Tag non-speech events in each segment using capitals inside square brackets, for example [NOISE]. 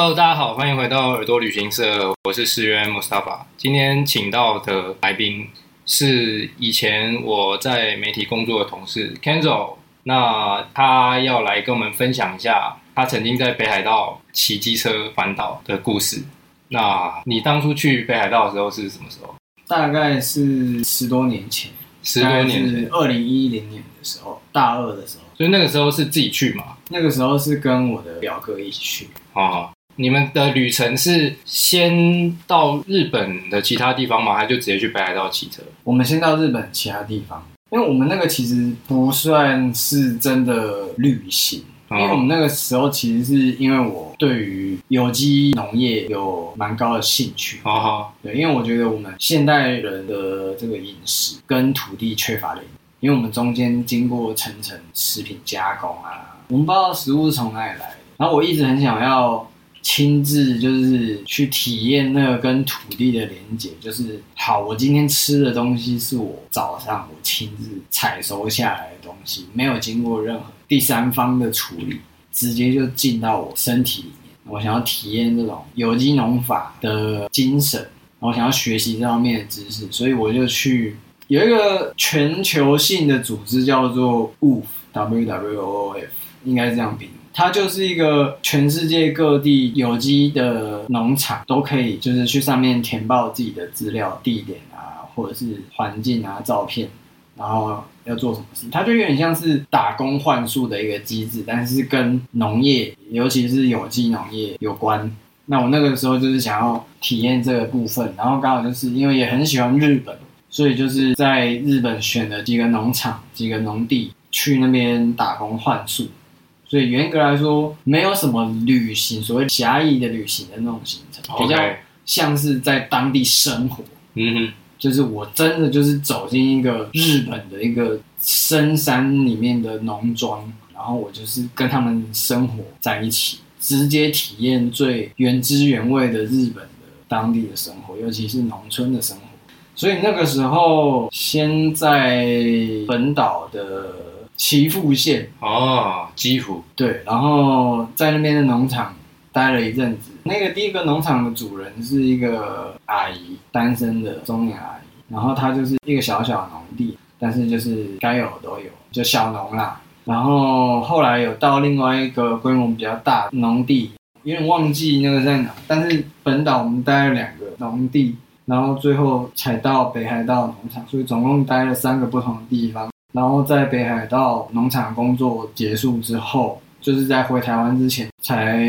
Hello，大家好，欢迎回到耳朵旅行社，我是石原 Mustafa。今天请到的来宾是以前我在媒体工作的同事 Kenzo，那他要来跟我们分享一下他曾经在北海道骑机车环岛的故事。那你当初去北海道的时候是什么时候？大概是十多年前，十多年前，二零一零年的时候，大二的时候。所以那个时候是自己去嘛？那个时候是跟我的表哥一起去。哦，你们的旅程是先到日本的其他地方吗？还是就直接去北海道骑车？我们先到日本其他地方，因为我们那个其实不算是真的旅行。因为我们那个时候其实是因为我对于有机农业有蛮高的兴趣，哦，对，因为我觉得我们现代人的这个饮食跟土地缺乏连接，因为我们中间经过层层食品加工啊，我们不知道食物是从哪里来的，然后我一直很想要亲自就是去体验那个跟土地的连接，就是好，我今天吃的东西是我早上我亲自采收下来的东西，没有经过任何。第三方的处理，直接就进到我身体里面。我想要体验这种有机农法的精神，我想要学习这方面的知识，所以我就去有一个全球性的组织叫做 WOOF，W W O F，应该是这样拼。它就是一个全世界各地有机的农场都可以，就是去上面填报自己的资料、地点啊，或者是环境啊、照片。然后要做什么事，它就有点像是打工换宿的一个机制，但是跟农业，尤其是有机农业有关。那我那个时候就是想要体验这个部分，然后刚好就是因为也很喜欢日本，所以就是在日本选了几个农场、几个农地去那边打工换宿。所以严格来说，没有什么旅行，所谓狭义的旅行的那种行程比较像是在当地生活。嗯哼。就是我真的就是走进一个日本的一个深山里面的农庄，然后我就是跟他们生活在一起，直接体验最原汁原味的日本的当地的生活，尤其是农村的生活。所以那个时候，先在本岛的岐阜县哦，基辅对，然后在那边的农场待了一阵子。那个第一个农场的主人是一个阿姨，单身的中年阿姨，然后她就是一个小小的农地，但是就是该有的都有，就小农啦。然后后来有到另外一个规模比较大的农地，有点忘记那个在哪，但是本岛我们待了两个农地，然后最后才到北海道农场，所以总共待了三个不同的地方。然后在北海道农场工作结束之后。就是在回台湾之前，才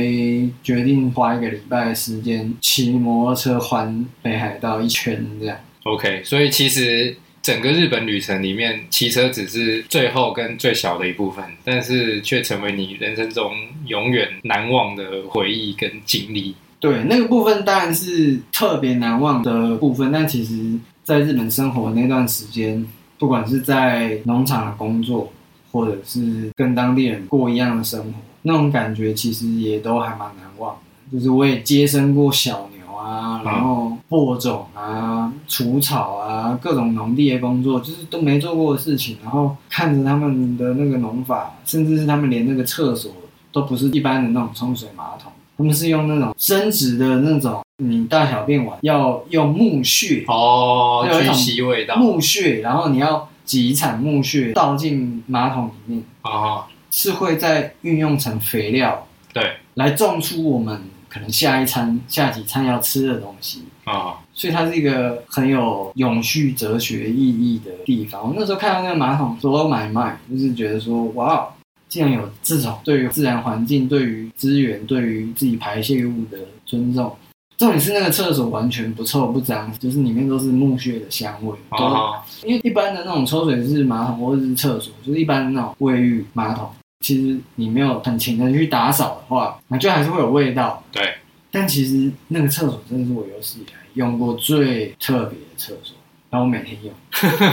决定花一个礼拜的时间骑摩托车环北海道一圈这样。OK，所以其实整个日本旅程里面，骑车只是最后跟最小的一部分，但是却成为你人生中永远难忘的回忆跟经历。对，那个部分当然是特别难忘的部分，但其实在日本生活那段时间，不管是在农场的工作，或者是跟当地人过一样的生活，那种感觉其实也都还蛮难忘的。就是我也接生过小牛啊，然后播种啊、除草啊，各种农地的工作，就是都没做过的事情。然后看着他们的那个农法，甚至是他们连那个厕所都不是一般的那种冲水马桶，他们是用那种生殖的那种，你大小便完要用木屑哦去吸味道，木屑，然后你要。几铲木屑倒进马桶里面啊，uh-huh. 是会再运用成肥料，对，来种出我们可能下一餐、下几餐要吃的东西啊。Uh-huh. 所以它是一个很有永续哲学意义的地方。我那时候看到那个马桶所有买卖，就是觉得说，哇，竟然有这种对于自然环境、对于资源、对于自己排泄物的尊重。重点是那个厕所完全不臭不脏，就是里面都是木屑的香味。哦。因为一般的那种抽水式马桶或者是厕所，就是一般的那种卫浴马桶，其实你没有很勤的去打扫的话，那就还是会有味道。对。但其实那个厕所真的是我有史以来用过最特别的厕所，然后我每天用，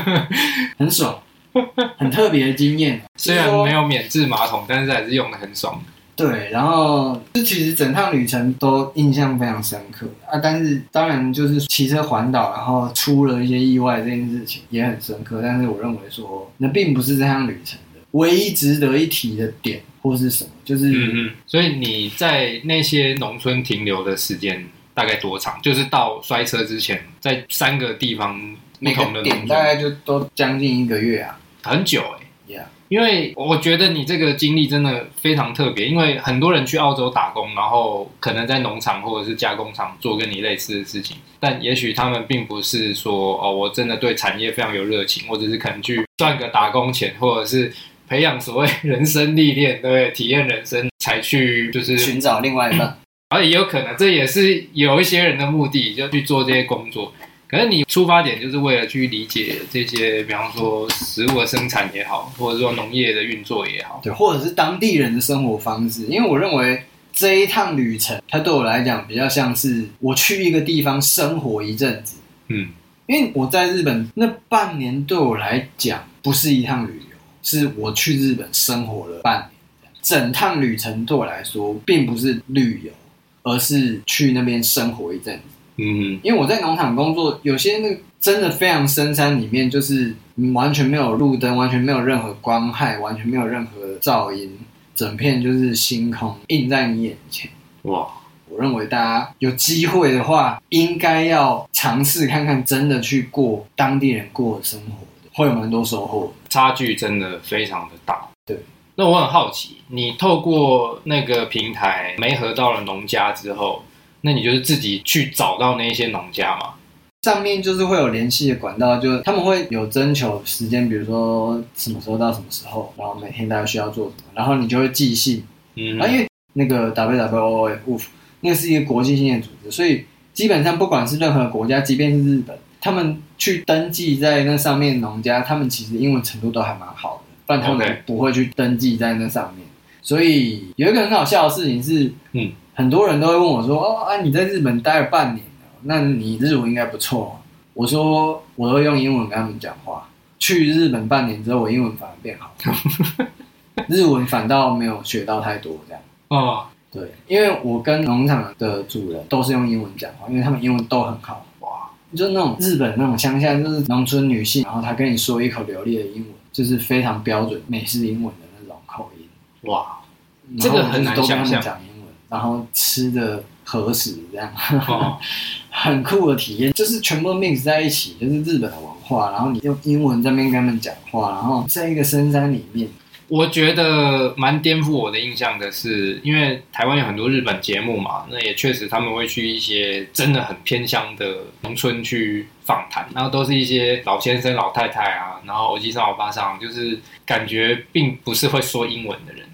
[LAUGHS] 很爽，很特别的经验。虽然没有免治马桶，但是还是用的很爽。对，然后这其实整趟旅程都印象非常深刻啊，但是当然就是骑车环岛，然后出了一些意外这件事情也很深刻。但是我认为说，那并不是这趟旅程的唯一值得一提的点或是什么，就是嗯嗯。所以你在那些农村停留的时间大概多长？就是到摔车之前，在三个地方不同的点大概就都将近一个月啊，很久哎、欸。Yeah. 因为我觉得你这个经历真的非常特别，因为很多人去澳洲打工，然后可能在农场或者是加工厂做跟你类似的事情，但也许他们并不是说哦，我真的对产业非常有热情，或者是可能去赚个打工钱，或者是培养所谓 [LAUGHS] 人生历练，对不对？体验人生才去就是寻找另外一半，[CLEARS THROAT] 而且也有可能这也是有一些人的目的，就去做这些工作。可是你出发点就是为了去理解这些，比方说食物的生产也好，或者说农业的运作也好，对，或者是当地人的生活方式。因为我认为这一趟旅程，它对我来讲比较像是我去一个地方生活一阵子。嗯，因为我在日本那半年对我来讲不是一趟旅游，是我去日本生活了半年。整趟旅程对我来说并不是旅游，而是去那边生活一阵子。嗯，因为我在农场工作，有些那个真的非常深山里面，就是完全没有路灯，完全没有任何光害，完全没有任何噪音，整片就是星空映在你眼前。哇！我认为大家有机会的话，应该要尝试看看，真的去过当地人过的生活的，会有蛮多收获。差距真的非常的大。对，那我很好奇，你透过那个平台媒合到了农家之后。那你就是自己去找到那些农家嘛？上面就是会有联系的管道，就他们会有征求时间，比如说什么时候到什么时候，然后每天大家需要做什么，然后你就会寄信。嗯，啊，因为那个 WWOF 那个是一个国际性的组织，所以基本上不管是任何国家，即便是日本，他们去登记在那上面农家，他们其实英文程度都还蛮好的，不然他们不会去登记在那上面。所以有一个很好笑的事情是，嗯。很多人都会问我说：“哦啊，你在日本待了半年了，那你日文应该不错。”我说：“我都用英文跟他们讲话。去日本半年之后，我英文反而变好，[LAUGHS] 日文反倒没有学到太多。这样哦，对，因为我跟农场的主人都是用英文讲话，因为他们英文都很好。哇，就是那种日本那种乡下，就是农村女性，然后她跟你说一口流利的英文，就是非常标准美式英文的那种口音。哇，这个很难想象。”然后吃的和食这样，哦、[LAUGHS] 很酷的体验，就是全部 mix 在一起，就是日本的文化。然后你用英文在那边跟他们讲话，然后在一个深山里面，我觉得蛮颠覆我的印象的是，因为台湾有很多日本节目嘛，那也确实他们会去一些真的很偏乡的农村去访谈，然后都是一些老先生、老太太啊，然后欧吉上、欧巴上，就是感觉并不是会说英文的人，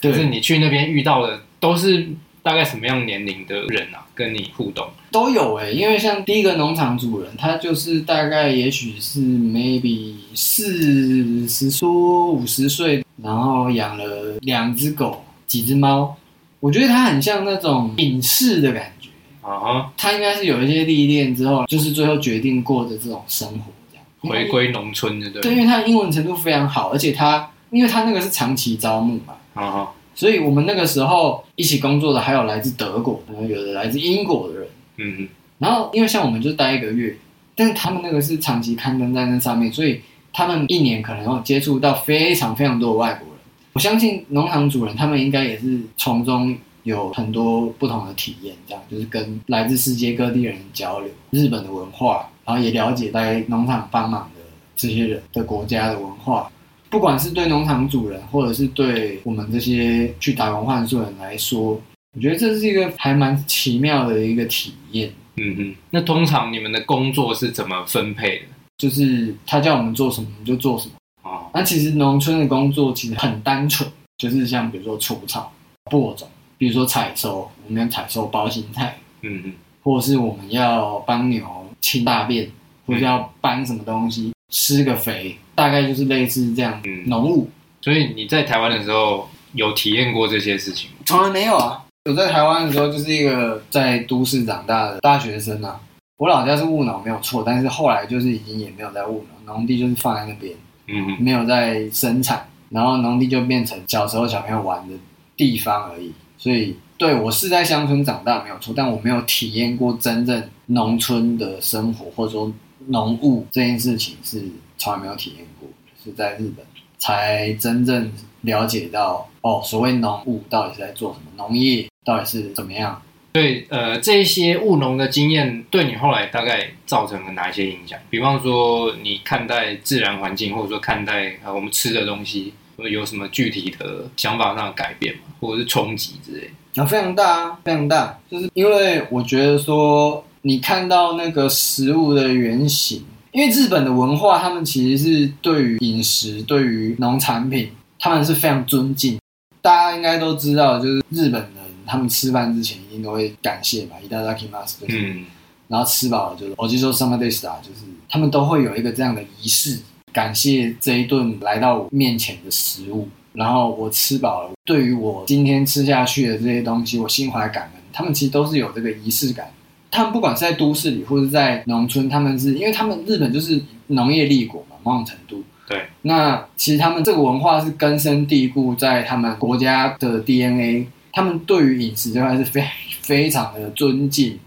对就是你去那边遇到的。都是大概什么样年龄的人啊？跟你互动都有哎、欸，因为像第一个农场主人，他就是大概也许是 maybe 四十多五十岁，然后养了两只狗、几只猫。我觉得他很像那种隐士的感觉啊，uh huh. 他应该是有一些历练之后，就是最后决定过的这种生活这样，回归农村的对。对，因为他的英文程度非常好，而且他因为他那个是长期招募嘛，啊哈、uh。所以我们那个时候一起工作的还有来自德国，然后有的来自英国的人，嗯嗯。然后因为像我们就待一个月，但是他们那个是长期刊登在那上面，所以他们一年可能要接触到非常非常多的外国人。我相信农场主人他们应该也是从中有很多不同的体验，这样就是跟来自世界各地人交流日本的文化，然后也了解在农场帮忙的这些人的国家的文化。不管是对农场主人，或者是对我们这些去打工换宿人来说，我觉得这是一个还蛮奇妙的一个体验。嗯哼，那通常你们的工作是怎么分配的？就是他叫我们做什么，我们就做什么。哦，那其实农村的工作其实很单纯，就是像比如说除草、播种，比如说采收，我们要采收包心菜。嗯嗯，或者是我们要帮牛清大便，或者要搬什么东西。嗯施个肥，大概就是类似这样农务。所以你在台湾的时候有体验过这些事情吗？从来没有啊！我在台湾的时候就是一个在都市长大的大学生啊。我老家是务农没有错，但是后来就是已经也没有在务农，农地就是放在那边，嗯，没有在生产，然后农地就变成小时候小朋友玩的地方而已。所以对，我是在乡村长大没有错，但我没有体验过真正农村的生活，或者说。农务这件事情是从来没有体验过，是在日本才真正了解到哦，所谓农务到底是在做什么，农业到底是怎么样。对，呃，这一些务农的经验对你后来大概造成了哪一些影响？比方说，你看待自然环境，或者说看待呃我们吃的东西，有什么具体的想法上的改变吗？或者是冲击之类？啊，非常大啊，非常大，就是因为我觉得说，你看到那个食物的原型，因为日本的文化，他们其实是对于饮食、对于农产品，他们是非常尊敬。大家应该都知道，就是日本的。他们吃饭之前一定都会感谢嘛，いただきます，就是，嗯、然后吃饱了就是，おじそうさまでした，就是他们都会有一个这样的仪式，感谢这一顿来到我面前的食物，然后我吃饱了，对于我今天吃下去的这些东西，我心怀感恩。他们其实都是有这个仪式感， 他们不管是在都市里或者在农村，他们是因为他们日本就是农业立国嘛，某种程度，对，那其实他们这个文化是根深蒂固在他们国家的 DNA。他们对于饮食这块是非非常的尊敬，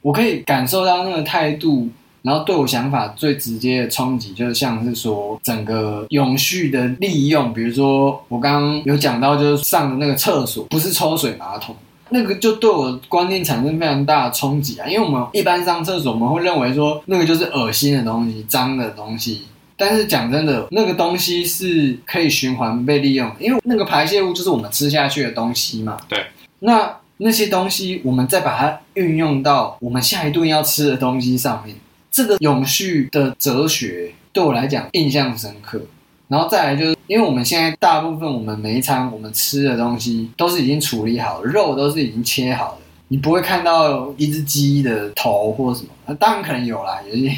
我可以感受到那个态度，然后对我想法最直接的冲击，就是像是说整个永续的利用，比如说我刚刚有讲到，就是上的那个厕所不是抽水马桶，那个就对我观念产生非常大的冲击啊，因为我们一般上厕所，我们会认为说那个就是恶心的东西、脏的东西。但是讲真的，那个东西是可以循环被利用，因为那个排泄物就是我们吃下去的东西嘛。对。那那些东西，我们再把它运用到我们下一顿要吃的东西上面，这个永续的哲学对我来讲印象深刻。然后再来就是，因为我们现在大部分我们每一餐我们吃的东西都是已经处理好了，肉都是已经切好了。你不会看到一只鸡的头或什么，那当然可能有啦，有些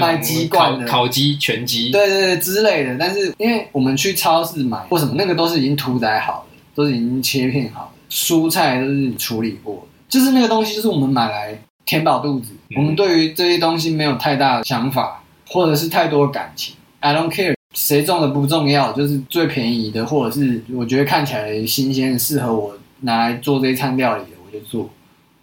卖鸡冠的烤鸡、全鸡，对对对之类的。但是因为我们去超市买或什么，那个都是已经屠宰好的，都是已经切片好的，蔬菜都是处理过的，就是那个东西就是我们买来填饱肚子。嗯、我们对于这些东西没有太大的想法，或者是太多的感情。I don't care，谁种的不重要，就是最便宜的，或者是我觉得看起来新鲜、适合我拿来做这一餐料理的，我就做。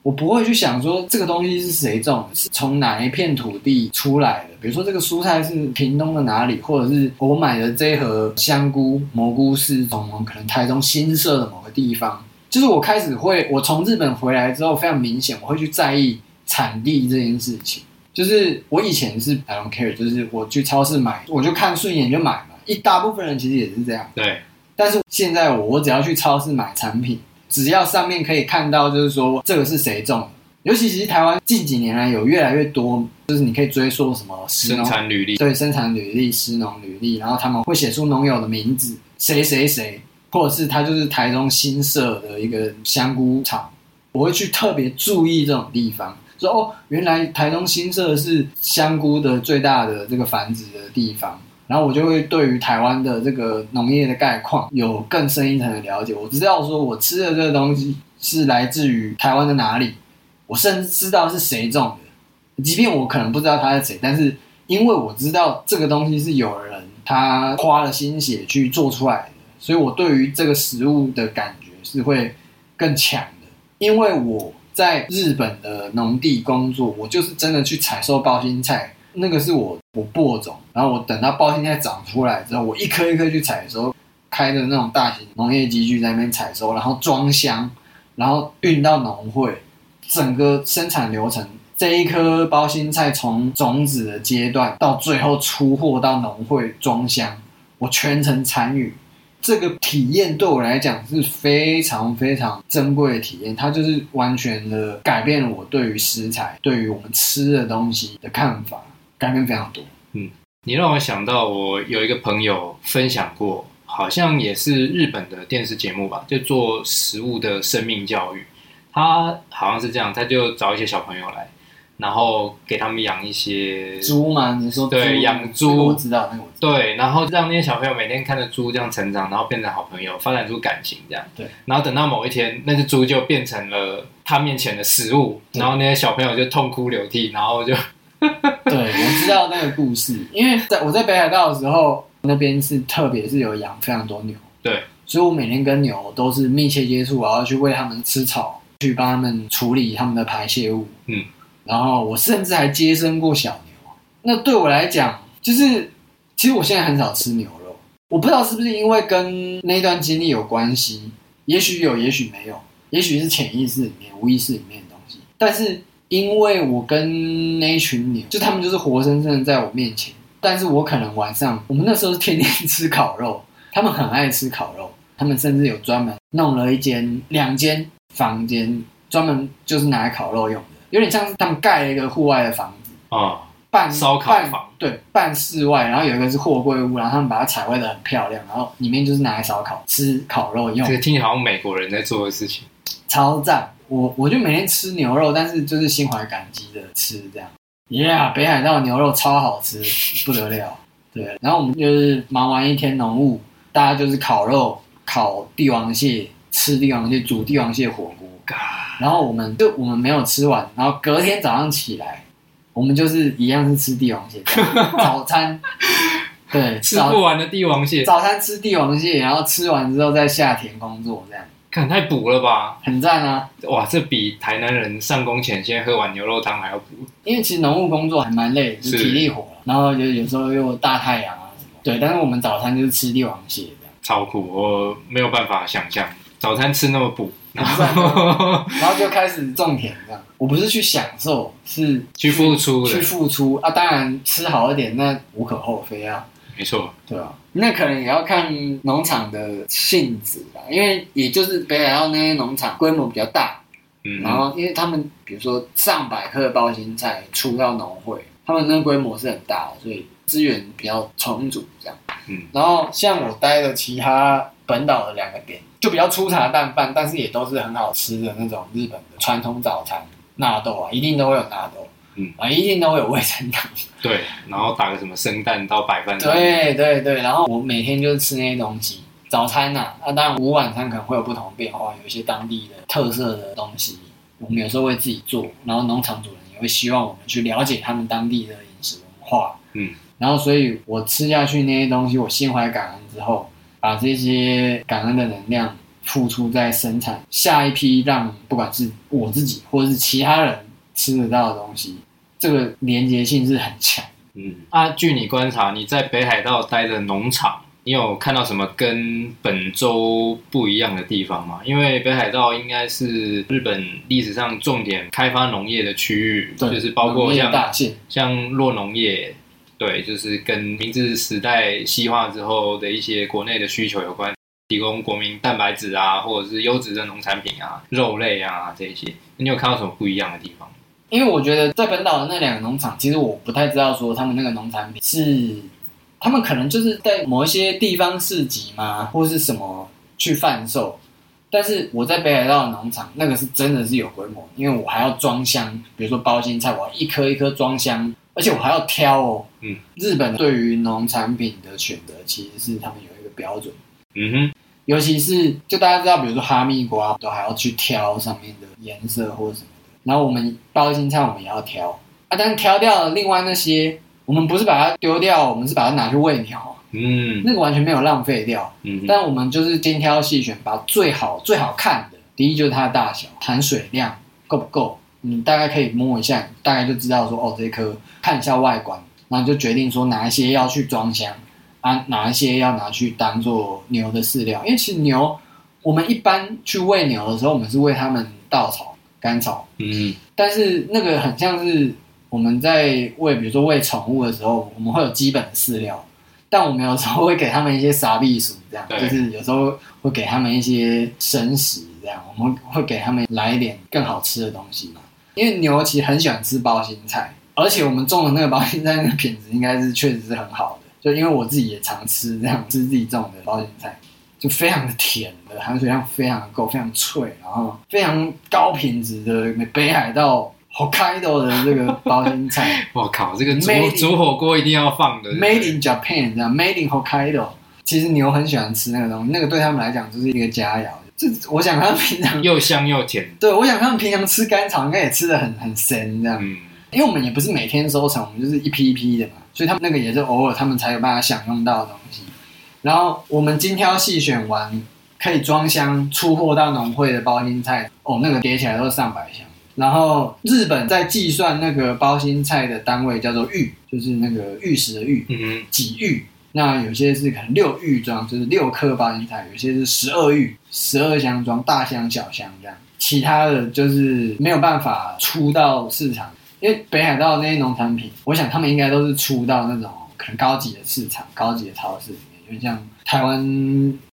我不会去想说这个东西是谁种的，是从哪一片土地出来的。比如说这个蔬菜是屏东的哪里，或者是我买的这一盒香菇、蘑菇是从可能台中新社的某个地方。就是我开始会，我从日本回来之后，非常明显我会去在意产地这件事情。就是我以前是 I don't care，就是我去超市买，我就看顺眼就买嘛。一大部分人其实也是这样。对。但是现在我我只要去超市买产品。只要上面可以看到，就是说这个是谁种的，尤其其实台湾近几年来有越来越多，就是你可以追溯什么生产履历，对，生产履历、食农履历，然后他们会写出农友的名字，谁谁谁，或者是他就是台中新社的一个香菇厂，我会去特别注意这种地方，说哦，原来台中新社是香菇的最大的这个繁殖的地方。然后我就会对于台湾的这个农业的概况有更深一层的了解。我知道说我吃的这个东西是来自于台湾的哪里，我甚至知道是谁种的，即便我可能不知道他是谁，但是因为我知道这个东西是有人他花了心血去做出来的，所以我对于这个食物的感觉是会更强的。因为我在日本的农地工作，我就是真的去采收包心菜。那个是我我播种，然后我等到包心菜长出来之后，我一颗一颗去采收，开着那种大型农业机具在那边采收，然后装箱，然后运到农会，整个生产流程，这一颗包心菜从种子的阶段到最后出货到农会装箱，我全程参与，这个体验对我来讲是非常非常珍贵的体验，它就是完全的改变了我对于食材、对于我们吃的东西的看法。改变非常多。嗯，你让我想到，我有一个朋友分享过，好像也是日本的电视节目吧，就做食物的生命教育。他好像是这样，他就找一些小朋友来，然后给他们养一些猪吗？你说对，养猪，我知道，那个我知道。对，然后让那些小朋友每天看着猪这样成长，然后变成好朋友，发展出感情，这样。对。然后等到某一天，那只猪就变成了他面前的食物，然后那些小朋友就痛哭流涕，然后就。[LAUGHS] 对，我知道那个故事，因为在我在北海道的时候，那边是特别是有养非常多牛，对，所以我每天跟牛都是密切接触，我要去喂它们吃草，去帮它们处理它们的排泄物，嗯，然后我甚至还接生过小牛。那对我来讲，就是其实我现在很少吃牛肉，我不知道是不是因为跟那段经历有关系，也许有，也许没有，也许是潜意识里面、无意识里面的东西。但是因为我跟那群牛，就他们就是活生生的在我面前，但是我可能晚上，我们那时候是天天吃烤肉，他们很爱吃烤肉，他们甚至有专门弄了一间、两间房间，专门就是拿来烤肉用的，有点像是他们盖了一个户外的房子啊。哦半烧烤房，对，半室外，然后有一个是货柜屋，然后他们把它彩绘的很漂亮，然后里面就是拿来烧烤、吃烤肉用。这个听起来好像美国人在做的事情，超赞！我我就每天吃牛肉，但是就是心怀感激的吃这样。Yeah，北海道牛肉超好吃，不得了。对，然后我们就是忙完一天农务，大家就是烤肉、烤帝王蟹、吃帝王蟹、煮帝王蟹火锅。然后我们就我们没有吃完，然后隔天早上起来。我们就是一样是吃帝王蟹，早餐，对，吃不完的帝王蟹。早餐吃帝王蟹，然后吃完之后再下田工作，这样，看太补了吧？很赞啊！哇，这比台南人上工前先喝碗牛肉汤还要补。因为其实农务工作还蛮累，是体力活，然后有有时候又大太阳啊什么。对，但是我们早餐就是吃帝王蟹，超酷，我没有办法想象早餐吃那么补。然后，[LAUGHS] 然后就开始种田这样。我不是去享受，是去付出的。去付出啊！当然吃好一点，那无可厚非啊。没错，对啊。那可能也要看农场的性质吧，因为也就是北海道那些农场规模比较大，嗯，然后因为他们比如说上百棵包心菜出到农会，他们那规模是很大的，所以资源比较充足这样。嗯，然后像我待的其他本岛的两个点。就比较粗茶淡饭，但是也都是很好吃的那种日本的传统早餐，纳豆啊，一定都会有纳豆，嗯啊，一定都会有味噌汤，[LAUGHS] 对，然后打个什么生蛋到白饭，对对对，然后我每天就是吃那些东西，早餐呐、啊，那、啊、当然午晚餐可能会有不同变化，有一些当地的特色的东西，我们有时候会自己做，然后农场主人也会希望我们去了解他们当地的饮食文化，嗯，然后所以我吃下去那些东西，我心怀感恩之后。把这些感恩的能量付出在生产下一批，让不管是我自己或者是其他人吃得到的东西，这个连结性是很强。嗯，啊，据你观察，你在北海道待的农场，你有看到什么跟本州不一样的地方吗？因为北海道应该是日本历史上重点开发农业的区域，对就是包括像像酪农业。对，就是跟明治时代西化之后的一些国内的需求有关，提供国民蛋白质啊，或者是优质的农产品啊、肉类啊这些。你有看到什么不一样的地方？因为我觉得在本岛的那两个农场，其实我不太知道说他们那个农产品是，他们可能就是在某一些地方市集嘛，或是什么去贩售。但是我在北海道的农场，那个是真的是有规模，因为我还要装箱，比如说包心菜，我要一颗一颗装箱。而且我还要挑哦，嗯，日本对于农产品的选择其实是他们有一个标准，嗯哼，尤其是就大家知道，比如说哈密瓜都还要去挑上面的颜色或者什么的，然后我们包心菜我们也要挑。啊，但是挑掉了另外那些，我们不是把它丢掉，我们是把它拿去喂鸟，嗯，那个完全没有浪费掉，嗯，但我们就是精挑细选，把最好最好看的，第一就是它的大小，含水量够不够。你大概可以摸一下，大概就知道说哦，这颗看一下外观，然后就决定说哪一些要去装箱啊，哪一些要拿去当做牛的饲料。因为其实牛，我们一般去喂牛的时候，我们是喂它们稻草、干草，嗯，但是那个很像是我们在喂，比如说喂宠物的时候，我们会有基本的饲料，但我们有时候会给他们一些傻避鼠，这样，就是有时候会给他们一些生食，这样，我们会给他们来一点更好吃的东西嘛。因为牛其实很喜欢吃包心菜，而且我们种的那个包心菜那个品质应该是确实是很好的。就因为我自己也常吃这样吃自己种的包心菜，就非常的甜的，含水量非常的够，非常脆，然后非常高品质的北海道 Hokkaido 的这个包心菜。[LAUGHS] 我靠，这个煮煮火锅一定要放的。Made in Japan 这样，Made in Hokkaido。其实牛很喜欢吃那个东西，那个对他们来讲就是一个佳肴。这我想他们平常又香又甜。对，我想他们平常吃甘草应该也吃的很很深这样。嗯，因为我们也不是每天收成，我们就是一批一批的嘛，所以他们那个也是偶尔他们才有办法享用到的东西。然后我们精挑细选完可以装箱出货到农会的包心菜，哦，那个叠起来都是上百箱。然后日本在计算那个包心菜的单位叫做玉，就是那个玉石的玉，嗯，几玉。那有些是可能六玉装，就是六颗包心菜；有些是十二预，十二箱装，大箱小箱这样。其他的就是没有办法出到市场，因为北海道那些农产品，我想他们应该都是出到那种可能高级的市场、高级的超市里面，就像台湾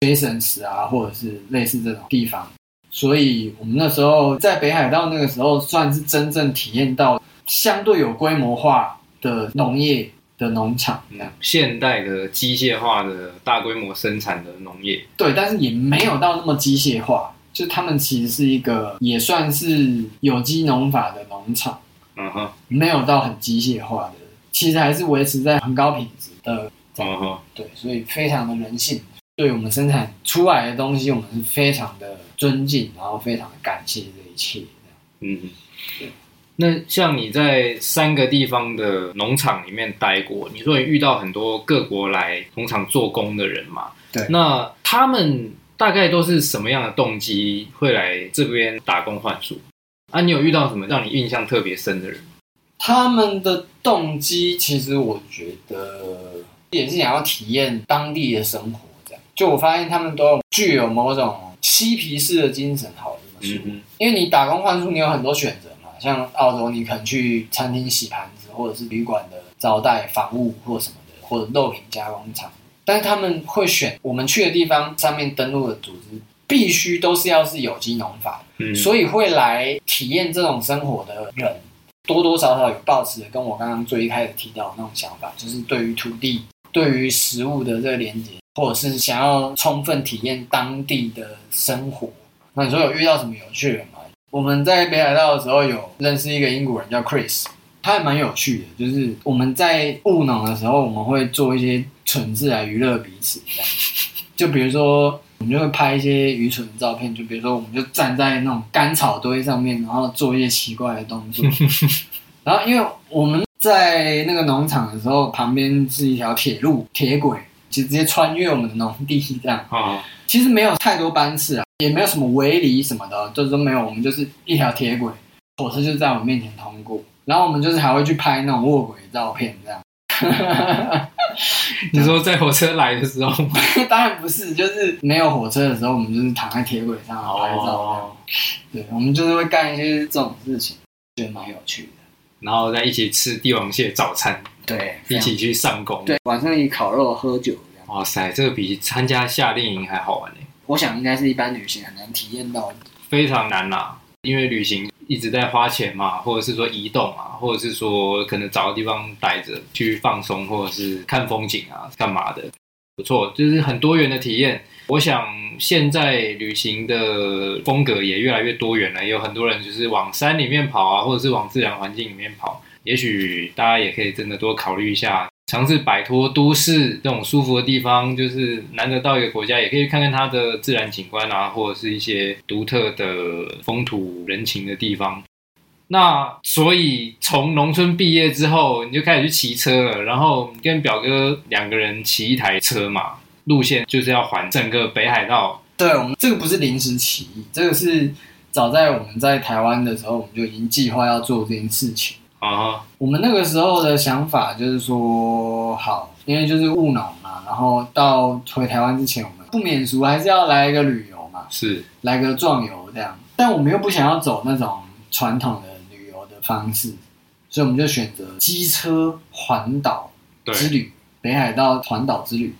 Jasons 啊，或者是类似这种地方。所以我们那时候在北海道那个时候，算是真正体验到相对有规模化的农业的农场，现代的机械化的大规模生产的农业。对，但是也没有到那么机械化。就他们其实是一个也算是有机农法的农场，嗯哼，没有到很机械化的，其实还是维持在很高品质的，嗯哼，对，所以非常的人性，对我们生产出来的东西，我们是非常的尊敬，然后非常的感谢这一切，嗯。那像你在三个地方的农场里面待过，你说你遇到很多各国来农场做工的人嘛？对，那他们。大概都是什么样的动机会来这边打工换宿啊？你有遇到什么让你印象特别深的人？他们的动机其实我觉得也是想要体验当地的生活，这样。就我发现他们都具有某种嬉皮士的精神，好这么说。嗯、因为你打工换宿，你有很多选择嘛。像澳洲，你可能去餐厅洗盘子，或者是旅馆的招待、房务或什么的，或者肉品加工厂。但是他们会选我们去的地方上面登录的组织，必须都是要是有机农法，嗯，所以会来体验这种生活的人，多多少少有抱持的跟我刚刚最一开始提到的那种想法，就是对于土地、对于食物的这个连接，或者是想要充分体验当地的生活。那你说有遇到什么有趣的吗？我们在北海道的时候有认识一个英国人叫 Chris。他还蛮有趣的，就是我们在务农的时候，我们会做一些蠢事来娱乐彼此，这样。就比如说，我们就会拍一些愚蠢的照片，就比如说，我们就站在那种干草堆上面，然后做一些奇怪的动作。[LAUGHS] 然后，因为我们在那个农场的时候，旁边是一条铁路铁轨，就直接穿越我们的农地，这样。啊，其实没有太多班次啊，也没有什么围篱什么的，就是都没有。我们就是一条铁轨，火车就在我们面前通过。然后我们就是还会去拍那种卧轨照片，这样。[LAUGHS] 你说在火车来的时候？[LAUGHS] 当然不是，就是没有火车的时候，我们就是躺在铁轨上拍照。Oh. 对，我们就是会干一些这种事情，觉得蛮有趣的。然后在一起吃帝王蟹早餐，对，一起去上工，对，晚上一起烤肉喝酒。哇塞，这个比参加夏令营还好玩呢。我想应该是一般旅行很难体验到，非常难啦、啊，因为旅行。一直在花钱嘛，或者是说移动啊，或者是说可能找个地方待着去放松，或者是看风景啊，干嘛的？不错，就是很多元的体验。我想现在旅行的风格也越来越多元了，也有很多人就是往山里面跑啊，或者是往自然环境里面跑。也许大家也可以真的多考虑一下。尝试摆脱都市这种舒服的地方，就是难得到一个国家，也可以看看它的自然景观啊，或者是一些独特的风土人情的地方。那所以从农村毕业之后，你就开始去骑车了，然后跟表哥两个人骑一台车嘛，路线就是要环整个北海道。对，我们这个不是临时起意，这个是早在我们在台湾的时候，我们就已经计划要做这件事情。啊、uh-huh. 我们那个时候的想法就是说，好，因为就是务农嘛，然后到回台湾之前，我们不免俗还是要来一个旅游嘛，是来个壮游这样。但我们又不想要走那种传统的旅游的方式，所以我们就选择机车环岛之旅，北海道环岛之旅。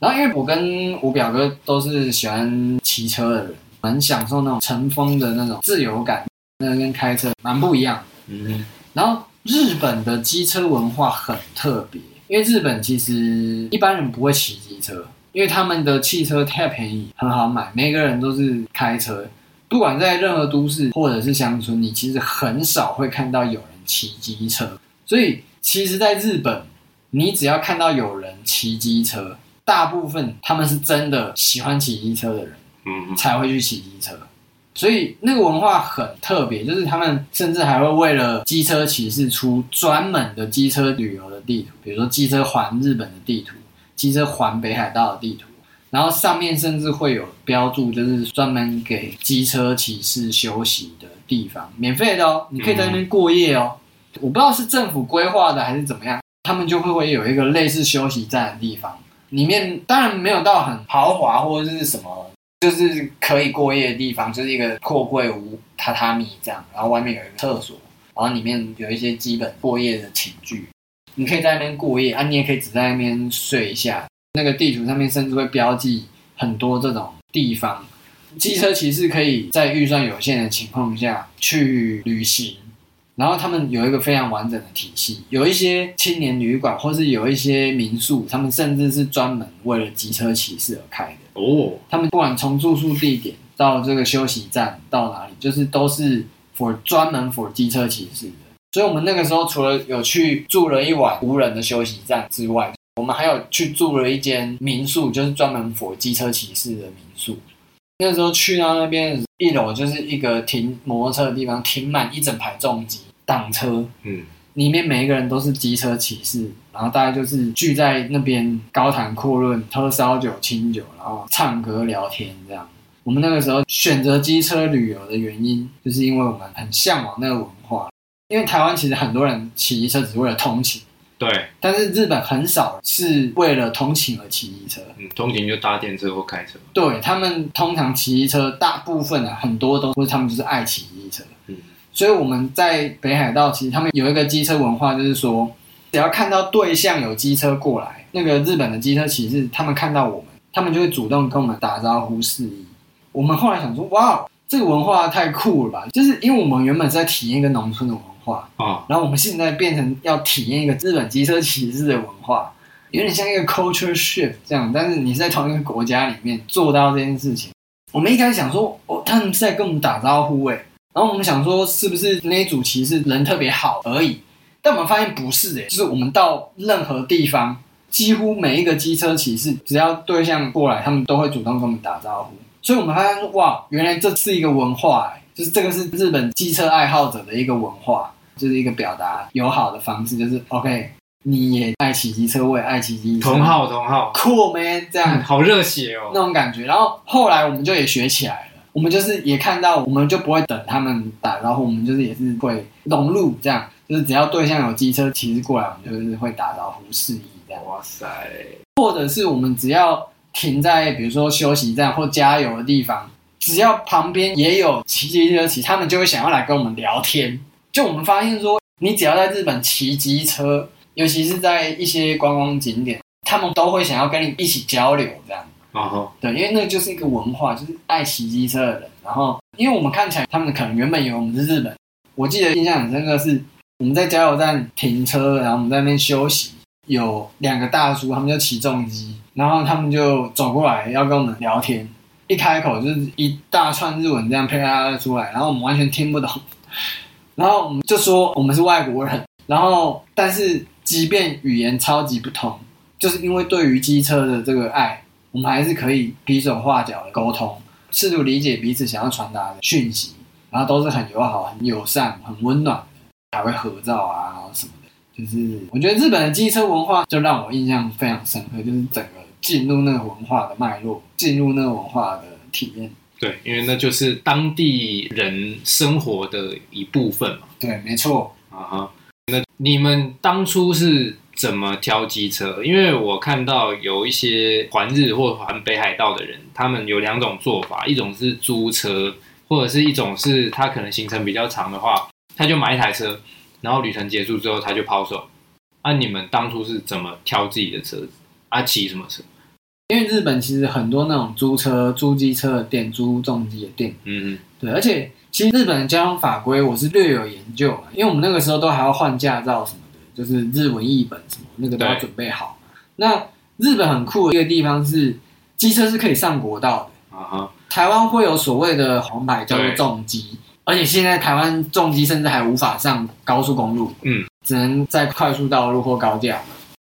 然后因为我跟我表哥都是喜欢骑车的人，很享受那种乘风的那种自由感，那跟开车蛮不一样的。嗯。然后日本的机车文化很特别，因为日本其实一般人不会骑机车，因为他们的汽车太便宜，很好买，每个人都是开车。不管在任何都市或者是乡村，你其实很少会看到有人骑机车。所以其实，在日本，你只要看到有人骑机车，大部分他们是真的喜欢骑机车的人，嗯，才会去骑机车。所以那个文化很特别，就是他们甚至还会为了机车骑士出专门的机车旅游的地图，比如说机车环日本的地图、机车环北海道的地图，然后上面甚至会有标注，就是专门给机车骑士休息的地方，免费的哦，你可以在那边过夜哦。我不知道是政府规划的还是怎么样，他们就会会有一个类似休息站的地方，里面当然没有到很豪华或者是什么，就是可以过夜的地方，就是一个货柜屋、榻榻米这样，然后外面有一个厕所，然后里面有一些基本过夜的寝具，你可以在那边过夜啊，你也可以只在那边睡一下。那个地图上面甚至会标记很多这种地方，机车骑士可以在预算有限的情况下去旅行。然后他们有一个非常完整的体系，有一些青年旅馆，或是有一些民宿，他们甚至是专门为了机车骑士而开哦。他们不管从住宿地点到这个休息站到哪里，就是都是 for 专门 for 机车骑士的。所以，我们那个时候除了有去住了一晚无人的休息站之外，我们还有去住了一间民宿，就是专门 for 机车骑士的民宿。那时候去到那边，一楼就是一个停摩托车的地方，停满一整排重机。挡车，嗯，里面每一个人都是机车骑士，然后大家就是聚在那边高谈阔论，喝烧酒、清酒，然后唱歌聊天这样。我们那个时候选择机车旅游的原因，就是因为我们很向往那个文化。因为台湾其实很多人骑机车只是为了通勤，对，但是日本很少是为了通勤而骑机车，嗯，通勤就搭电车或开车。对，他们通常骑机车，大部分的很多都是他们就是爱骑机车，嗯。所以我们在北海道，其实他们有一个机车文化，就是说，只要看到对象有机车过来，那个日本的机车骑士，他们看到我们，他们就会主动跟我们打招呼示意。我们后来想说，哇，这个文化太酷了吧！就是因为我们原本是在体验一个农村的文化啊，然后我们现在变成要体验一个日本机车骑士的文化，有点像一个 culture shift 这样。但是你是在同一个国家里面做到这件事情，我们一开始想说，哦，他们是在跟我们打招呼，哎。然后我们想说，是不是那一组骑士人特别好而已？但我们发现不是诶，就是我们到任何地方，几乎每一个机车骑士，只要对象过来，他们都会主动跟我们打招呼。所以我们发现说，哇，原来这是一个文化，就是这个是日本机车爱好者的一个文化，就是一个表达友好的方式，就是 OK，你也爱骑机车，我也爱骑机车，同好同好，cool man，这样、嗯、好热血哦，那种感觉。然后后来我们就也学起来了。我们就是也看到，我们就不会等他们打招呼，我们就是也是会融入这样，就是只要对象有机车骑士过来，我们就是会打招呼示意这样。哇塞！或者是我们只要停在比如说休息站或加油的地方，只要旁边也有骑机车骑，他们就会想要来跟我们聊天。就我们发现说，你只要在日本骑机车，尤其是在一些观光景点，他们都会想要跟你一起交流这样。啊哈，uh huh. 对，因为那就是一个文化，就是爱骑机车的人。然后，因为我们看起来，他们可能原本以为我们是日本。我记得印象很深刻是，我们在加油站停车，然后我们在那边休息，有两个大叔，他们就骑重机，然后他们就走过来要跟我们聊天。一开口就是一大串日文这样啪啪出来，然后我们完全听不懂。然后我们就说我们是外国人，然后但是即便语言超级不同，就是因为对于机车的这个爱。我们还是可以比手画脚的沟通，试图理解彼此想要传达的讯息，然后都是很友好、很友善、很温暖，还会合照啊，然后什么的。就是我觉得日本的机车文化就让我印象非常深刻，就是整个进入那个文化的脉络，进入那个文化的体验。对，因为那就是当地人生活的一部分嘛。对，没错。啊哈，那你们当初是？怎么挑机车？因为我看到有一些环日或环北海道的人，他们有两种做法，一种是租车，或者是一种是他可能行程比较长的话，他就买一台车，然后旅程结束之后他就抛售。啊，你们当初是怎么挑自己的车子？啊，骑什么车？因为日本其实很多那种租车、租机车的店、租重机的店，嗯嗯，对，而且其实日本的交通法规我是略有研究，因为我们那个时候都还要换驾照什么的。就是日文译本什么那个都要准备好。那日本很酷的一个地方是，机车是可以上国道的。啊哈。台湾会有所谓的黄牌叫做重机，对而且现在台湾重机甚至还无法上高速公路，嗯，只能在快速道路或高架。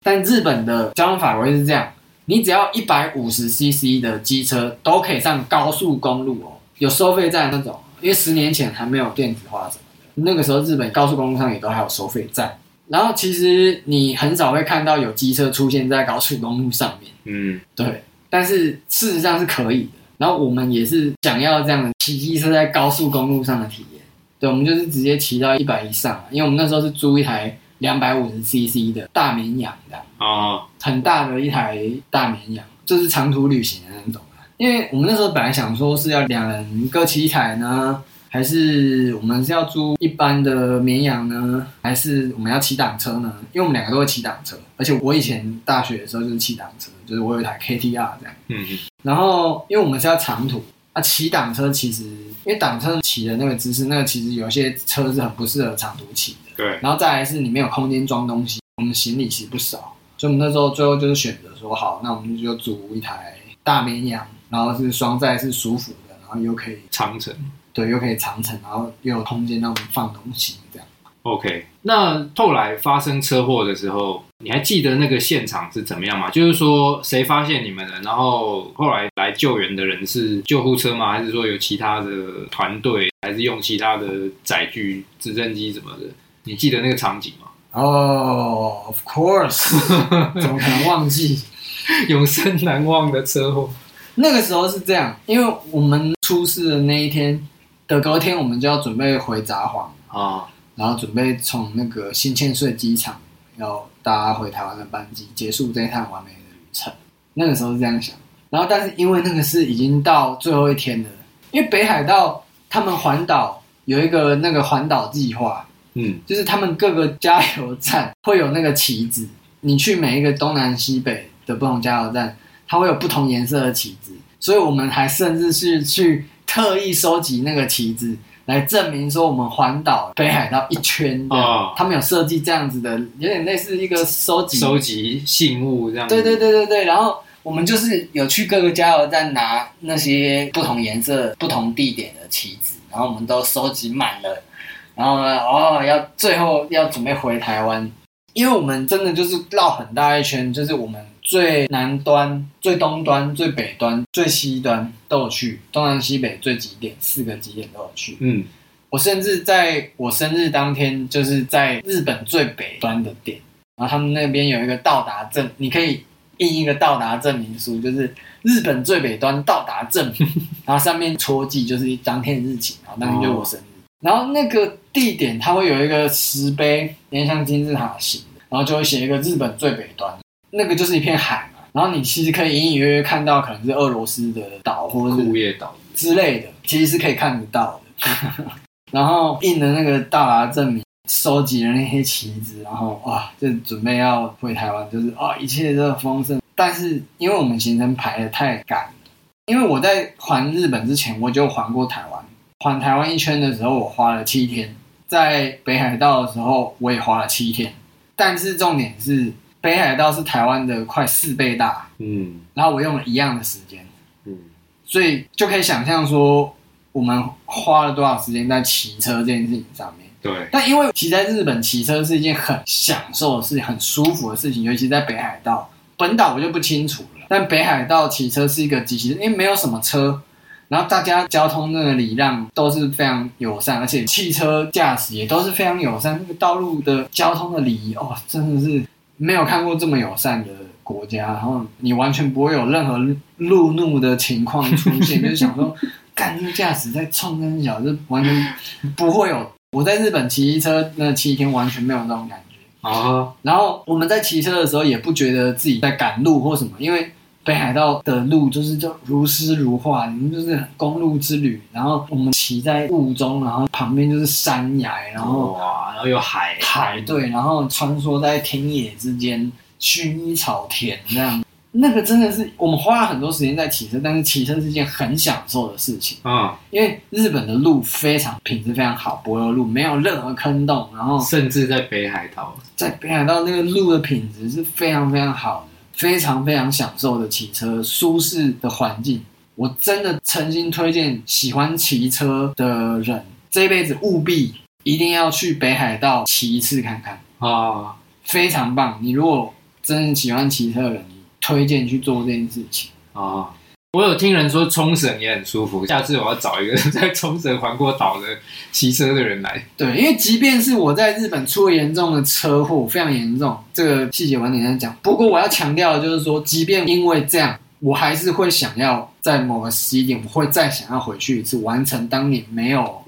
但日本的交通法规是这样，你只要一百五十 CC 的机车都可以上高速公路哦，有收费站那种。因为十年前还没有电子化什么的，那个时候日本高速公路上也都还有收费站。然后其实你很少会看到有机车出现在高速公路上面，嗯，对。但是事实上是可以的。然后我们也是想要这样的骑机车在高速公路上的体验。对，我们就是直接骑到一百以上，因为我们那时候是租一台两百五十 CC 的大绵羊的哦，很大的一台大绵羊，就是长途旅行的那种。因为我们那时候本来想说是要两人各骑一台呢，还是我们是要租一般的绵羊呢，还是我们要骑挡车呢？因为我们两个都会骑挡车，而且我以前大学的时候就是骑挡车，就是我有一台 KTR 这样。嗯嗯。然后因为我们是要长途。啊，骑挡车其实，因为挡车骑的那个姿势，那个其实有些车是很不适合长途骑的。对。然后再来是你没有空间装东西，我们行李其实不少，所以我们那时候最后就是选择说，好，那我们就租一台大绵羊，然后是双载，是舒服的，然后又可以长城。对，又可以长城，然后又有空间让我们放东西，这样。OK，那后来发生车祸的时候，你还记得那个现场是怎么样吗？就是说谁发现你们了，然后后来来救援的人是救护车吗？还是说有其他的团队，还是用其他的载具、直升机什么的？你记得那个场景吗？哦、oh，Of course，怎么可能忘记？永生难忘的车祸。那个时候是这样，因为我们出事的那一天的隔天，我们就要准备回札幌啊。Oh. 然后准备从那个新千岁机场要搭回台湾的班机，结束这一趟完美的旅程。那个时候是这样想。然后，但是因为那个是已经到最后一天了，因为北海道他们环岛有一个那个环岛计划，嗯，就是他们各个加油站会有那个旗子，你去每一个东南西北的不同加油站，它会有不同颜色的旗子，所以我们还甚至是去特意收集那个旗子。来证明说我们环岛北海道一圈哦，他们有设计这样子的，有点类似一个收集收集信物这样。对对对对对，然后我们就是有去各个加油站拿那些不同颜色、不同地点的旗子，然后我们都收集满了，然后呢，哦，要最后要准备回台湾，因为我们真的就是绕很大一圈，就是我们。最南端、最东端、最北端、最西端都有去，东南西北最极点四个极点都有去。嗯，我甚至在我生日当天，就是在日本最北端的点，然后他们那边有一个到达证，你可以印一个到达证明书，就是日本最北端到达证，[LAUGHS] 然后上面戳记就是当天的日期，然后当天就是我生日。哦。然后那个地点它会有一个石碑，有点像金字塔形的，然后就会写一个日本最北端。那个就是一片海嘛，然后你其实可以隐隐约约看到，可能是俄罗斯的岛或者是库页岛之类的，其实是可以看得到的。[LAUGHS] 然后印的那个到达证明，收集了那些旗子，然后哇，就准备要回台湾，就是啊，一切都丰盛。但是因为我们行程排的太赶，因为我在环日本之前我就环过台湾，环台湾一圈的时候我花了七天，在北海道的时候我也花了七天，但是重点是。北海道是台湾的快四倍大，嗯，然后我用了一样的时间，嗯，所以就可以想象说，我们花了多少时间在骑车这件事情上面。对，但因为骑在日本骑车是一件很享受的事情，很舒服的事情，尤其在北海道，本岛我就不清楚了。但北海道骑车是一个极其，因为没有什么车，然后大家交通那个礼让都是非常友善，而且汽车驾驶也都是非常友善，那个道路的交通的礼仪，哦，真的是。没有看过这么友善的国家，然后你完全不会有任何路怒的情况出现，就是想说，[LAUGHS] 干这个驾驶在冲跟小，就完全不会有。我在日本骑车那七天完全没有那种感觉啊。然后我们在骑车的时候也不觉得自己在赶路或什么，因为北海道的路就是就如诗如画，你们就是公路之旅。然后我们骑在雾中，然后旁边就是山崖，然后哇。然后有海海对，然后穿梭在田野之间，薰衣草田那样，那个真的是我们花了很多时间在骑车，但是骑车是一件很享受的事情啊、嗯，因为日本的路非常品质非常好，柏油路没有任何坑洞，然后甚至在北海道，在北海道那个路的品质是非常非常好的，非常非常享受的骑车，舒适的环境，我真的诚心推荐喜欢骑车的人，这辈子务必。一定要去北海道骑一次看看啊，非常棒！你如果真的喜欢骑车的人，你推荐去做这件事情啊。我有听人说冲绳也很舒服，下次我要找一个 [LAUGHS] 在冲绳环过岛的骑车的人来。对，因为即便是我在日本出了严重的车祸，非常严重，这个细节晚点再讲。不过我要强调的就是说，即便因为这样，我还是会想要在某个时间点，我会再想要回去一次，完成当年没有。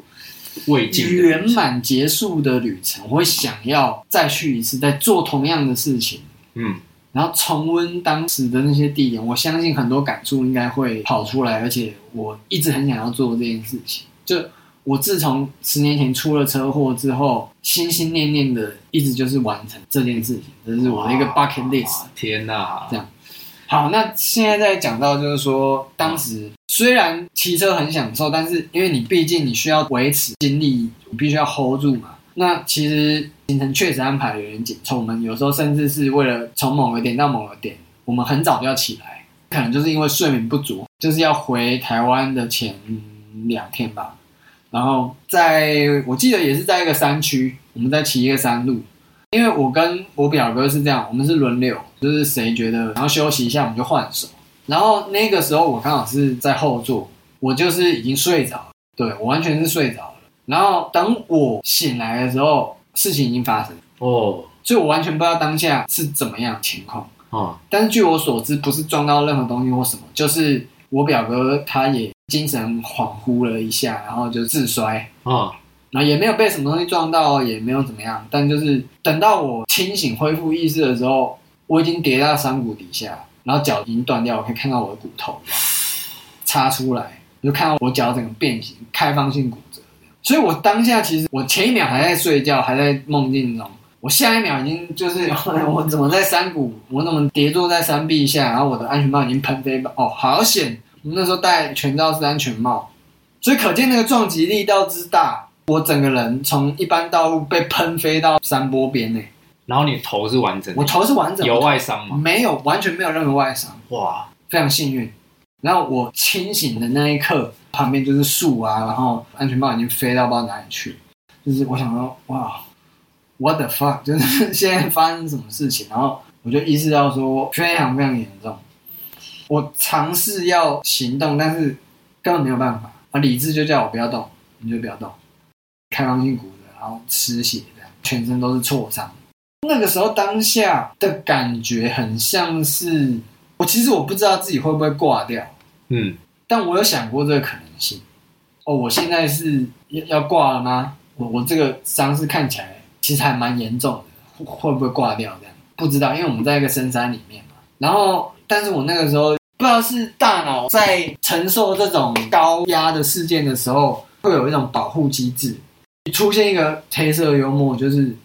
未尽圆满结束的旅程，我会想要再去一次，再做同样的事情，嗯，然后重温当时的那些地点，我相信很多感触应该会跑出来，而且我一直很想要做这件事情。就我自从十年前出了车祸之后，心心念念的一直就是完成这件事情，这是我的一个 bucket list。天哪，这样。好，那现在再讲到就是说，当时虽然骑车很享受，但是因为你毕竟你需要维持精力，你必须要 hold 住嘛。那其实行程确实安排有点紧凑，我们有时候甚至是为了从某个点到某个点，我们很早就要起来，可能就是因为睡眠不足，就是要回台湾的前两天吧。然后在我记得也是在一个山区，我们在骑一个山路。因为我跟我表哥是这样，我们是轮流，就是谁觉得然后休息一下，我们就换手。然后那个时候我刚好是在后座，我就是已经睡着，对，我完全是睡着。然后等我醒来的时候，事情已经发生哦，所以我完全不知道当下是怎么样情况哦。但是据我所知，不是撞到任何东西或什么，就是我表哥他也精神恍惚了一下，然后就自摔哦。然后也没有被什么东西撞到，也没有怎么样。但就是等到我清醒恢复意识的时候，我已经跌到山谷底下，然后脚已经断掉，我可以看到我的骨头插出来，就看到我脚整个变形，开放性骨折。所以我当下其实我前一秒还在睡觉，还在梦境中，我下一秒已经就是 [LAUGHS] 我怎么在山谷，我怎么跌坐在山壁下，然后我的安全帽已经喷飞哦，好险！我们那时候戴全罩式安全帽，所以可见那个撞击力道之大。我整个人从一般道路被喷飞到山坡边呢，然后你头是完整的，我头是完整的，有外伤吗？没有，完全没有任何外伤。哇，非常幸运。然后我清醒的那一刻，旁边就是树啊，然后安全帽已经飞到不知道哪里去。就是我想说，哇，what the fuck，就是现在发生什么事情？然后我就意识到说，非常非常严重。我尝试要行动，但是根本没有办法啊！理智就叫我不要动，你就不要动。开放性骨折，然后失血，这样全身都是挫伤。那个时候当下的感觉很像是我，其实我不知道自己会不会挂掉，嗯，但我有想过这个可能性。哦，我现在是要要挂了吗？我我这个伤势看起来其实还蛮严重的，会不会挂掉？这样不知道，因为我们在一个深山里面嘛。然后，但是我那个时候不知道是大脑在承受这种高压的事件的时候，会有一种保护机制。出现一个黑色幽默，就是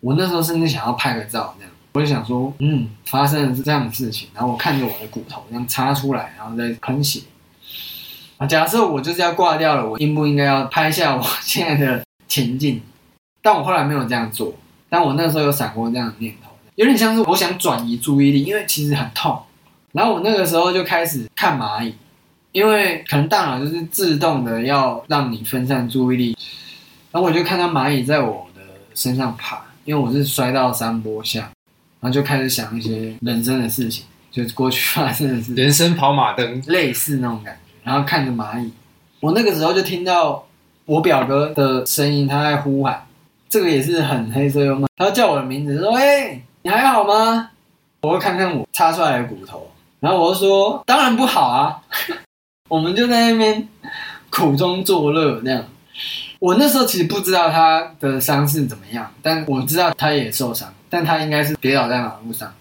我那时候甚至想要拍个照，这样我就想说，嗯，发生的是这样的事情，然后我看着我的骨头这样插出来，然后再喷血。啊，假设我就是要挂掉了，我应不应该要拍下我现在的情境？但我后来没有这样做，但我那时候有闪过这样的念头，有点像是我想转移注意力，因为其实很痛。然后我那个时候就开始看蚂蚁，因为可能大脑就是自动的要让你分散注意力。然后我就看到蚂蚁在我的身上爬，因为我是摔到山坡下，然后就开始想一些人生的事情，就是过去发生的事，人生跑马灯类似那种感觉。然后看着蚂蚁，我那个时候就听到我表哥的声音，他在呼喊，这个也是很黑色幽默，他叫我的名字，说：“哎，你还好吗？”我会看看我插出来的骨头，然后我就说：“当然不好啊。” [LAUGHS] 我们就在那边苦中作乐那样。我那时候其实不知道他的伤势怎么样，但我知道他也受伤，但他应该是跌倒在马路上，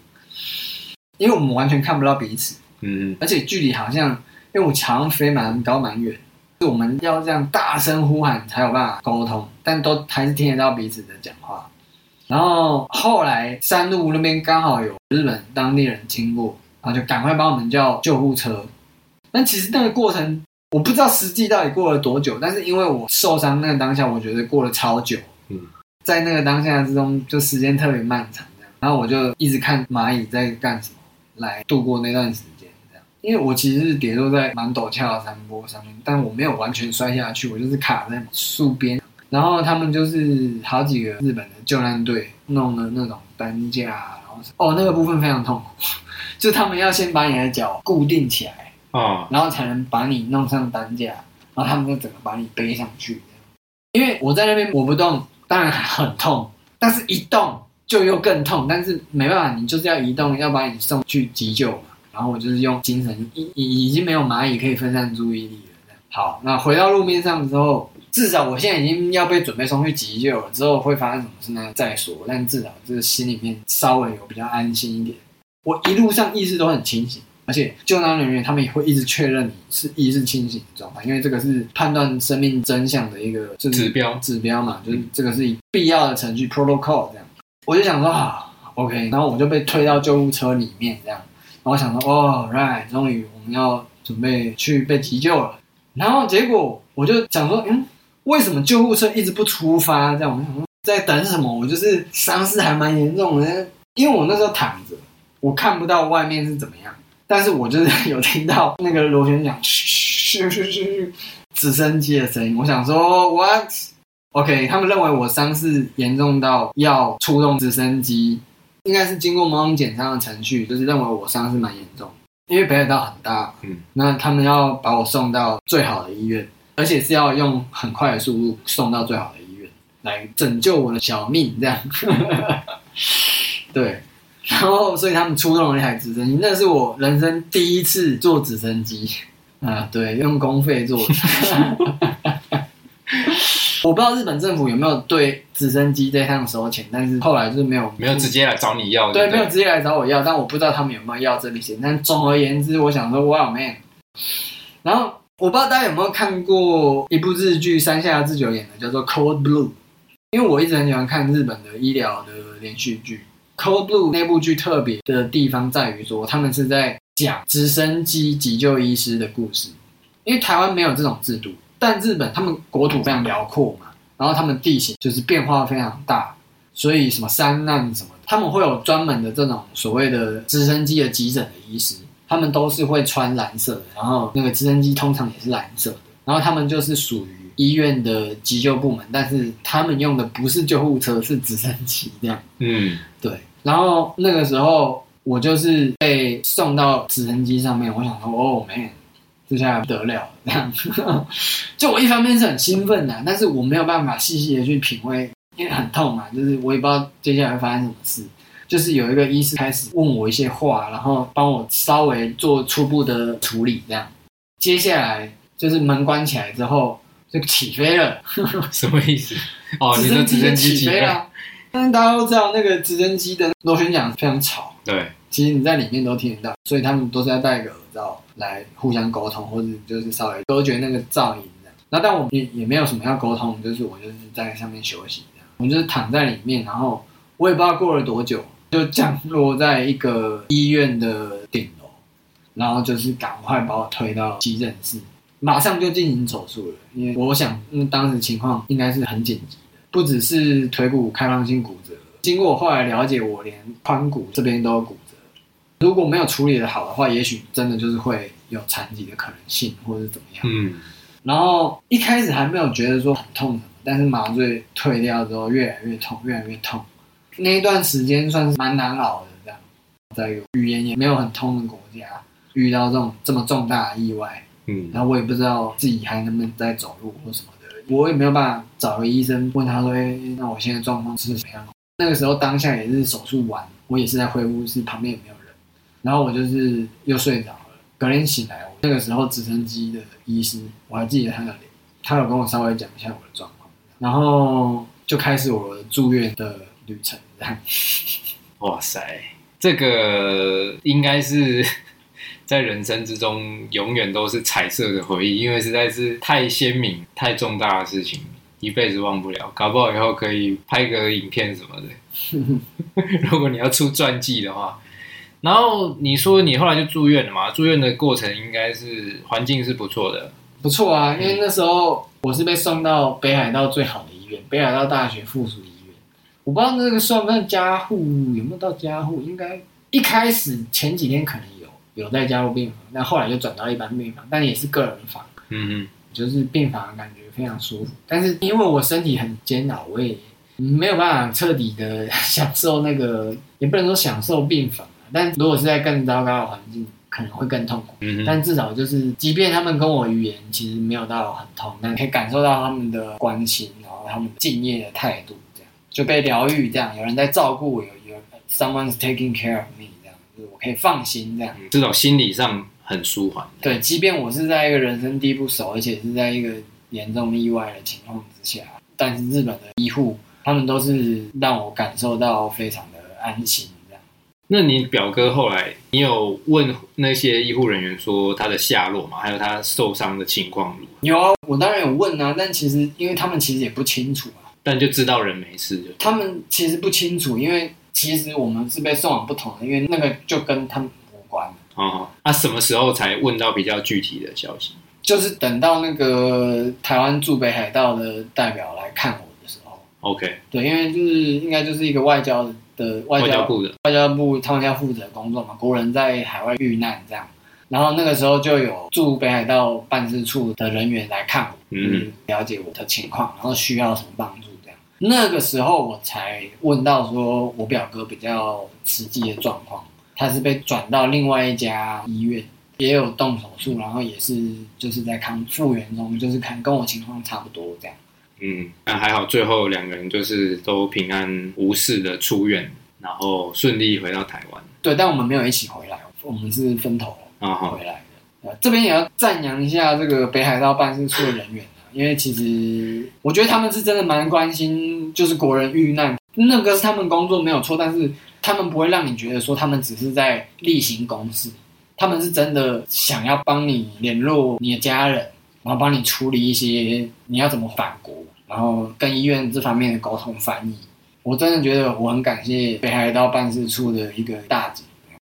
因为我们完全看不到彼此，嗯，而且距离好像，因为我好像飞蛮高蛮远，我们要这样大声呼喊才有办法沟通，但都还是听得到彼此的讲话。然后后来山路那边刚好有日本当地人经过，然后就赶快帮我们叫救护车。但其实那个过程。我不知道实际到底过了多久，但是因为我受伤那个当下，我觉得过了超久。嗯，在那个当下之中，就时间特别漫长。然后我就一直看蚂蚁在干什么，来度过那段时。因为我其实是跌落在蛮陡峭的山坡上面，但我没有完全摔下去，我就是卡在树边。然后他们就是好几个日本的救难队弄了那种担架，然后哦，那个部分非常痛苦，就他们要先把你的脚固定起来。啊，然后才能把你弄上担架，然后他们就整个把你背上去。因为我在那边我不动，当然很痛，但是一动就又更痛。但是没办法，你就是要移动，要把你送去急救嘛。然后我就是用精神，已已已经没有蚂蚁可以分散注意力了。好，那回到路面上之后，至少我现在已经要被准备送去急救了，之后会发生什么事呢？再说。但至少就是心里面稍微有比较安心一点。我一路上意识都很清醒，而且救难人员他们也会一直确认你是意识清醒的状态，因为这个是判断生命真相的一个就指标指标嘛，就是这个是必要的程序 protocol 这样。我就想说啊，OK，然后我就被推到救护车里面这样，然后想说哦，right，终于我们要准备去被急救了。然后结果我就想说，嗯。为什么救护车一直不出发？这样我想说在等什么？我就是伤势还蛮严重的，因为我那时候躺着，我看不到外面是怎么样，但是我就是 [LAUGHS] 有听到那个螺旋桨嘘嘘嘘嘘直升机的声音。我想说，what？OK，他们认为我伤势严重到要出动直升机，应该是经过某种检伤的程序，就是认为我伤是蛮严重，因为北海道很大，嗯，那他们要把我送到最好的医院。而且是要用很快的速度送到最好的医院，来拯救我的小命，这样。[LAUGHS] 对，然后所以他们出动了一台直升机，那是我人生第一次坐直升机啊，对，用公费坐的。[LAUGHS] 我不知道日本政府有没有对直升机这项收钱，但是后来就是没有，没有直接来找你要，对，没有直接来找我要，但我不知道他们有没有要这笔钱。但总而言之，我想说，，Wow，man，然后。我不知道大家有没有看过一部日剧，山下智久演的，叫做《Code Blue》。因为我一直很喜欢看日本的医疗的连续剧，《Code Blue》那部剧特别的地方在于说，他们是在讲直升机急救医师的故事。因为台湾没有这种制度，但日本他们国土非常辽阔嘛，然后他们地形就是变化非常大，所以什么山难什么，他们会有专门的这种所谓的直升机的急诊的医师。他们都是会穿蓝色的，然后那个直升机通常也是蓝色的，然后他们就是属于医院的急救部门，但是他们用的不是救护车，是直升机这样。嗯，对。然后那个时候我就是被送到直升机上面，我想说，哦，man，这下不得了，这样。[LAUGHS] 就我一方面是很兴奋的，但是我没有办法细细的去品味，因为很痛嘛，就是我也不知道接下来会发生什么事。就是有一个医师开始问我一些话，然后帮我稍微做初步的处理，这样。接下来就是门关起来之后就起飞了，[LAUGHS] 什么意思？哦，直升机就起飞了。[LAUGHS] 但是大家都知道，那个直升机的螺旋桨非常吵。对，其实你在里面都听得到，所以他们都是要戴一个耳罩来互相沟通，或者就是稍微隔绝那个噪音的。那但我也也没有什么要沟通，就是我就是在上面休息这样。我就是躺在里面，然后我也不知道过了多久。就降落在一个医院的顶楼，然后就是赶快把我推到急诊室，马上就进行手术了。因为我想，因为当时情况应该是很紧急的，不只是腿骨开放性骨折，经过我后来了解，我连髋骨这边都有骨。如果没有处理的好的话，也许真的就是会有残疾的可能性，或者是怎么样。嗯。然后一开始还没有觉得说很痛什么，但是麻醉退掉之后，越来越痛，越来越痛。那一段时间算是蛮难熬的，这样，在一个语言也没有很通的国家，遇到这种这么重大的意外，嗯，然后我也不知道自己还能不能再走路或什么的，我也没有办法找个医生问他说，哎，那我现在状况是怎么样？那个时候当下也是手术完，我也是在恢复室，旁边也没有人，然后我就是又睡着了。隔天醒来，我那个时候直升机的医师，我还记得他的脸，他有跟我稍微讲一下我的状况，然后就开始我住院的。旅程这样，[LAUGHS] 哇塞，这个应该是在人生之中永远都是彩色的回忆，因为实在是太鲜明、太重大的事情，一辈子忘不了。搞不好以后可以拍个影片什么的。[LAUGHS] 如果你要出传记的话，然后你说你后来就住院了嘛？住院的过程应该是环境是不错的，不错啊。因为那时候我是被送到北海道最好的医院——北海道大学附属医院。我不知道那个算不算加护，有没有到加护？应该一开始前几天可能有有在加护病房，但后来就转到一般病房，但也是个人房。嗯嗯，就是病房感觉非常舒服。但是因为我身体很煎熬，我也没有办法彻底的 [LAUGHS] 享受那个，也不能说享受病房。但如果是在更糟糕的环境，可能会更痛苦。嗯嗯，但至少就是，即便他们跟我语言其实没有到很通，但可以感受到他们的关心，然后他们敬业的态度。这样就被疗愈，这样有人在照顾我，有有 someone's taking care of me，这样就是我可以放心，这样这种心理上很舒缓。对，即便我是在一个人生地不熟，而且是在一个严重意外的情况之下，但是日本的医护他们都是让我感受到非常的安心。那你表哥后来，你有问那些医护人员说他的下落吗？还有他受伤的情况如何？有啊，我当然有问啊，但其实因为他们其实也不清楚啊，但就知道人没事就。他们其实不清楚，因为其实我们是被送往不同的，因为那个就跟他们无关。哦，那、啊、什么时候才问到比较具体的消息？就是等到那个台湾驻北海道的代表来看我的时候。OK，对，因为就是应该就是一个外交的外交，外交部的外交部，他们要负责工作嘛，国人在海外遇难这样。然后那个时候就有驻北海道办事处的人员来看我，嗯，了解我的情况，然后需要什么帮助这样。那个时候我才问到说我表哥比较实际的状况。他是被转到另外一家医院，也有动手术，然后也是就是在康复原中，就是看跟我情况差不多这样。嗯，但还好，最后两个人就是都平安无事的出院，然后顺利回到台湾。对，但我们没有一起回来，我们是分头啊回来的。啊，这边也要赞扬一下这个北海道办事处的人员，因为其实我觉得他们是真的蛮关心，就是国人遇难，那个是他们工作没有错，但是。他们不会让你觉得说他们只是在例行公事，他们是真的想要帮你联络你的家人，然后帮你处理一些你要怎么返国，然后跟医院这方面的沟通翻译。我真的觉得我很感谢北海道办事处的一个大姐，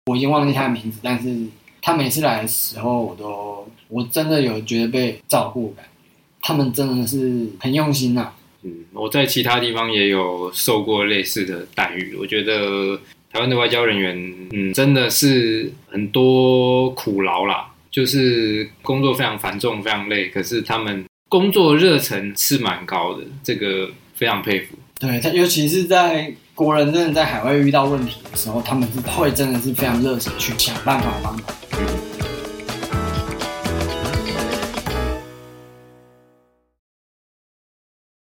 我已经忘记她的名字，但是她每次来的时候，我都我真的有觉得被照顾感，他们真的是很用心呐、啊。嗯，我在其他地方也有受过类似的待遇。我觉得台湾的外交人员，嗯，真的是很多苦劳啦，就是工作非常繁重、非常累，可是他们工作热忱是蛮高的，这个非常佩服。对，他尤其是在国人真的在海外遇到问题的时候，他们是会真的是非常热忱去想办法帮忙。嗯